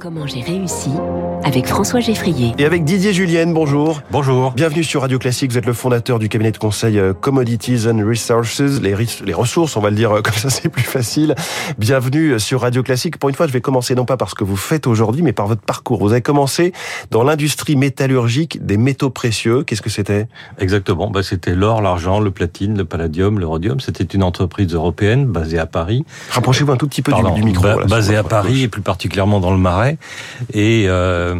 Comment j'ai réussi avec François Geffrier. Et avec Didier Julienne, bonjour. Bonjour. Bienvenue sur Radio Classique. Vous êtes le fondateur du cabinet de conseil euh, Commodities and Resources. Les, les ressources, on va le dire euh, comme ça, c'est plus facile. Bienvenue euh, sur Radio Classique. Pour une fois, je vais commencer non pas par ce que vous faites aujourd'hui, mais par votre parcours. Vous avez commencé dans l'industrie métallurgique des métaux précieux. Qu'est-ce que c'était? Exactement. Bah, c'était l'or, l'argent, le platine, le palladium, le rhodium. C'était une entreprise européenne basée à Paris. Rapprochez-vous un tout petit peu Pardon, du, du, micro. Ba basée à Paris et plus particulièrement dans le Marais. Et euh,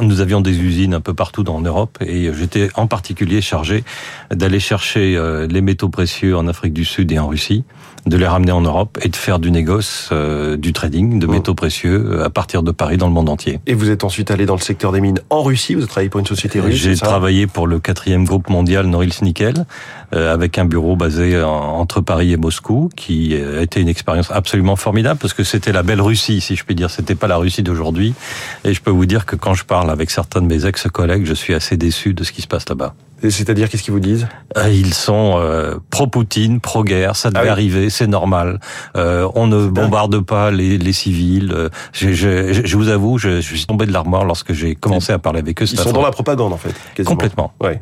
nous avions des usines un peu partout dans Europe et j'étais en particulier chargé d'aller chercher euh, les métaux précieux en Afrique du Sud et en Russie, de les ramener en Europe et de faire du négoce, euh, du trading de Oh. métaux précieux à partir de Paris dans le monde entier. Et vous êtes ensuite allé dans le secteur des mines en Russie. Vous avez travaillé pour une société russe. J'ai travaillé pour le quatrième groupe mondial Norilsk Nickel, euh, avec un bureau basé en- entre Paris et Moscou, qui a été une expérience absolument formidable parce que c'était la belle Russie, si je puis dire. C'était pas la Russie d'aujourd'hui. Et je peux vous dire que quand je parle avec certains de mes ex-collègues, je suis assez déçu de ce qui se passe là-bas. C'est-à-dire, qu'est-ce qu'ils vous disent? Euh, Ils sont euh, pro-Poutine, pro-guerre, ça devait Ah oui. arriver, c'est normal. Euh, on ne bombarde pas les, les civils. Euh, Je, je, je vous avoue, je, je suis tombé de l'armoire lorsque j'ai commencé à parler avec eux. Ils sont dans la propagande, en fait. quasiment. Complètement. Ouais.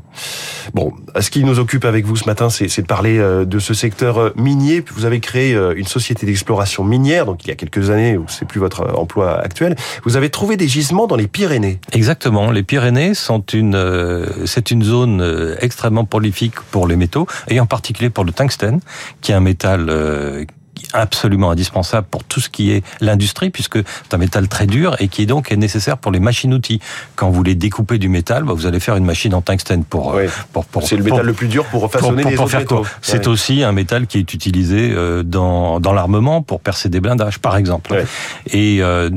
Bon, ce qui nous occupe avec vous ce matin, c'est de parler de ce secteur minier. Vous avez créé une société d'exploration minière, donc il y a quelques années, où c'est plus votre emploi actuel. Vous avez trouvé des gisements dans les Pyrénées. Exactement. Les Pyrénées sont une, c'est une zone euh, extrêmement prolifique pour les métaux, et en particulier pour le tungstène, qui est un métal euh, absolument indispensable pour tout ce qui est l'industrie, puisque c'est un métal très dur et qui est donc est nécessaire pour les machines-outils. Quand vous voulez découper du métal, bah, vous allez faire une machine en tungstène pour, euh, Ouais. pour, pour C'est le pour- métal le plus dur pour façonner pour- les autres faire métaux. C'est aussi un métal qui est utilisé dans, dans l'armement pour percer des blindages, par exemple. Ouais. Et euh,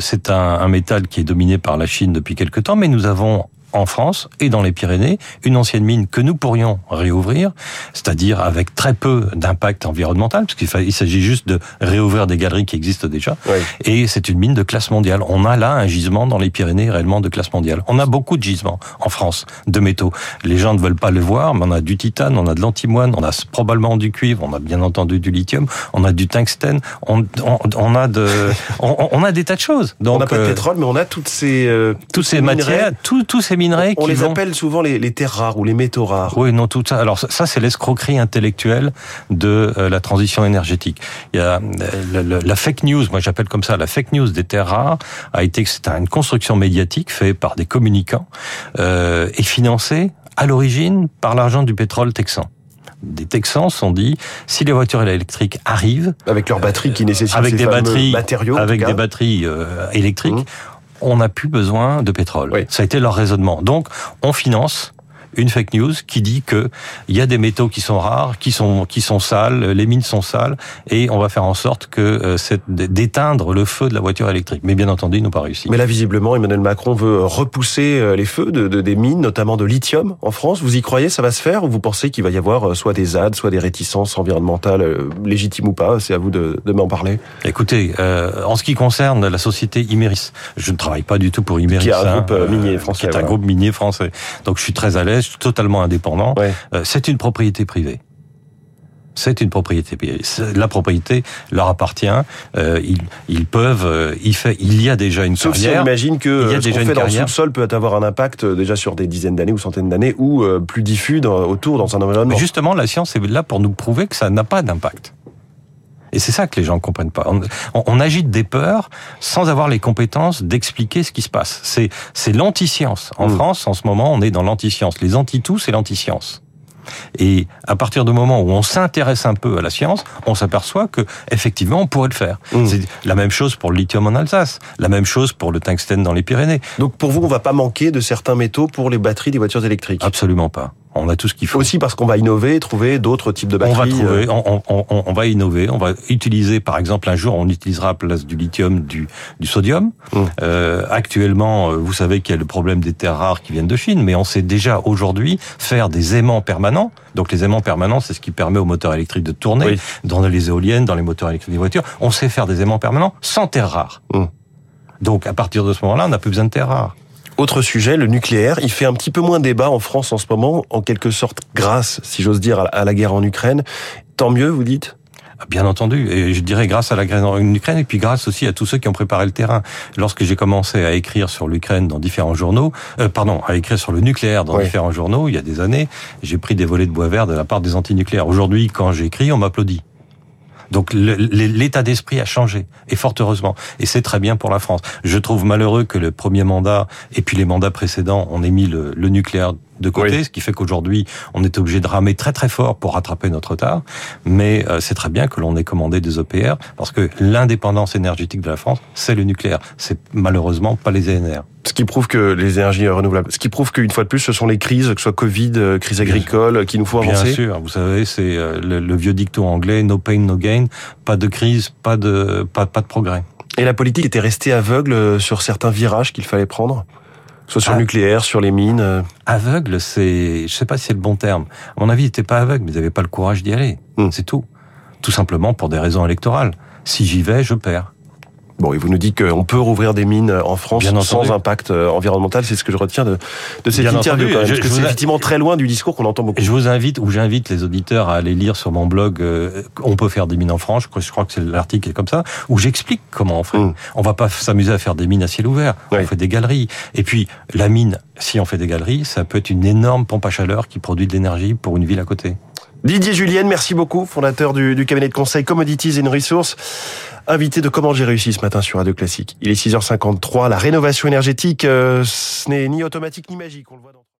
c'est un, un métal qui est dominé par la Chine depuis quelque temps, mais nous avons en France et dans les Pyrénées une ancienne mine que nous pourrions réouvrir, c'est-à-dire avec très peu d'impact environnemental, parce qu'il s'agit juste de réouvrir des galeries qui existent déjà. Et c'est une mine de classe mondiale. On a là un gisement dans les Pyrénées réellement de classe mondiale. On a beaucoup de gisements en France de métaux. Les gens ne veulent pas le voir, mais on a du titane, on a de l'antimoine, on a probablement du cuivre, on a bien entendu du lithium, on a du tungstène, on, on, on a de, on, on a des tas de choses. Donc on n'a pas de euh, pétrole, mais on a toutes ces euh, toutes ces matières, tous tous ces minerais On qui les vont appelle souvent les, les terres rares ou les métaux rares. oui, non, tout ça. Alors ça, ça, c'est l'escroquerie intellectuelle de euh, la transition énergétique. Il y a euh, la, fake news, moi j'appelle comme ça la fake news des terres rares, a été c'est une construction médiatique faite par des communicants euh, et financée à l'origine par l'argent du pétrole texan. Des Texans se sont dit si les voitures électriques arrivent Avec leurs batteries qui nécessitent avec ces des batteries, matériaux. avec des batteries euh, électriques, Mhm. On n'a plus besoin de pétrole. Oui. Ça a été leur raisonnement. Donc, on finance une fake news qui dit que il y a des métaux qui sont rares, qui sont qui sont sales, les mines sont sales, et on va faire en sorte que euh, c'est d'éteindre le feu de la voiture électrique. Mais bien entendu, ils n'ont pas réussi. Mais là, visiblement, Emmanuel Macron veut repousser euh, les feux de, de- des mines, notamment de lithium en France. Vous y croyez, ça va se faire? Ou vous pensez qu'il va y avoir euh, soit des ZAD, soit des réticences environnementales, légitimes ou pas? C'est à vous de, de m'en parler. Écoutez, euh, en ce qui concerne la société Imeris, je ne travaille pas du tout pour Imeris. Qui est un hein, groupe, euh, minier français, Qui est un voilà. groupe minier français. Donc je suis très à l'aise, totalement indépendant. Ouais. Euh, c'est une propriété privée. C'est une propriété privée. La propriété leur appartient. Euh, ils, ils peuvent. euh, il fait. Il y a déjà une Sauf si on carrière. imagine que il y a ce déjà qu'on une fait dans le sous-sol peut avoir un impact déjà sur des dizaines d'années ou centaines d'années, ou euh, plus diffus dans- autour dans un environnement. Mais justement, la science est là pour nous prouver que ça n'a pas d'impact. Et c'est ça que les gens ne comprennent pas. On, on- on agite des peurs sans avoir les compétences d'expliquer ce qui se passe. C'est, c'est l'anti-science. En Mm. France, en ce moment, on est dans l'anti-science. Les anti-tout, c'est l'anti-science. Et à partir du moment où on s'intéresse un peu à la science, on s'aperçoit que effectivement on pourrait le faire. Mm. C'est la même chose pour le lithium en Alsace, la même chose pour le tungstène dans les Pyrénées. Donc pour vous, on va pas manquer de certains métaux pour les batteries des voitures électriques? Absolument pas. On a tout ce qu'il faut. Aussi parce qu'on va innover, trouver d'autres types de On batteries. va euh, trouver, on, on, on, on va innover, on va utiliser, par exemple, un jour, on utilisera à la place du lithium du, du sodium. Mm. Euh, actuellement, euh, vous savez qu'il y a le problème des terres rares qui viennent de Chine, mais on sait déjà aujourd'hui faire des aimants permanents. Donc les aimants permanents, c'est ce qui permet aux moteurs électriques de tourner Oui. dans les éoliennes, dans les moteurs électriques des voitures. On sait faire des aimants permanents sans terres rares. Mm. Donc à partir de ce moment-là, on n'a plus besoin de terres rares. Autre sujet, le nucléaire. Il fait un petit peu moins débat en France en ce moment, en quelque sorte grâce, si j'ose dire, à la guerre en Ukraine. Tant mieux, vous dites? Bien entendu, et je dirais grâce à la guerre en Ukraine, et puis grâce aussi à tous ceux qui ont préparé le terrain. Lorsque j'ai commencé à écrire sur l'Ukraine dans différents journaux, euh, pardon, à écrire sur le nucléaire dans différents journaux, il y a des années, j'ai pris des volets de bois vert de la part des antinucléaires. Aujourd'hui, quand j'écris, on m'applaudit. Donc l'état d'esprit a changé, et fort heureusement. Et c'est très bien pour la France. Je trouve malheureux que le premier mandat et puis les mandats précédents, on ait mis le, le nucléaire de côté, ce qui fait qu'aujourd'hui, on est obligé de ramer très très fort pour rattraper notre retard. Mais euh, c'est très bien que l'on ait commandé des EPR, parce que l'indépendance énergétique de la France, c'est le nucléaire. C'est malheureusement pas les ENR. Ce qui prouve que les énergies renouvelables, ce qui prouve qu'une fois de plus, ce sont les crises, que ce soit Covid, euh, crise agricole, qui nous faut avancer. Bien sûr, vous savez, c'est euh, le, vieux dicton anglais, no pain, no gain, pas de crise, pas de, pas, pas de progrès. Et la politique était restée aveugle sur certains virages qu'il fallait prendre Soit sur le ah. nucléaire, sur les mines. Euh. Aveugle, c'est, je sais pas si c'est le bon terme. À mon avis, il n'était pas aveugle, mais ils n'avaient pas le courage d'y aller. Hmm. C'est tout. Tout simplement pour des raisons électorales. Si j'y vais, je perds. Bon, et vous nous dites qu'on peut rouvrir des mines en France sans impact euh, environnemental. C'est ce que je retiens de, de cette interview. Quand même, parce que c'est effectivement très loin du discours qu'on entend beaucoup. Je vous invite, ou j'invite les auditeurs à aller lire sur mon blog euh, On peut faire des mines en France. Je crois que c'est l'article est comme ça, où j'explique comment on fait. Mm. On va pas s'amuser à faire des mines à ciel ouvert. On fait des galeries. Et puis, la mine, si on fait des galeries, ça peut être une énorme pompe à chaleur qui produit de l'énergie pour une ville à côté. Didier Julienne, merci beaucoup, fondateur du, du cabinet de conseil Commodities and Resources invité de Comment j'ai réussi ce matin sur Radio Classique. Il est 6h53. La rénovation énergétique, euh, ce n'est ni automatique ni magique. On le voit dans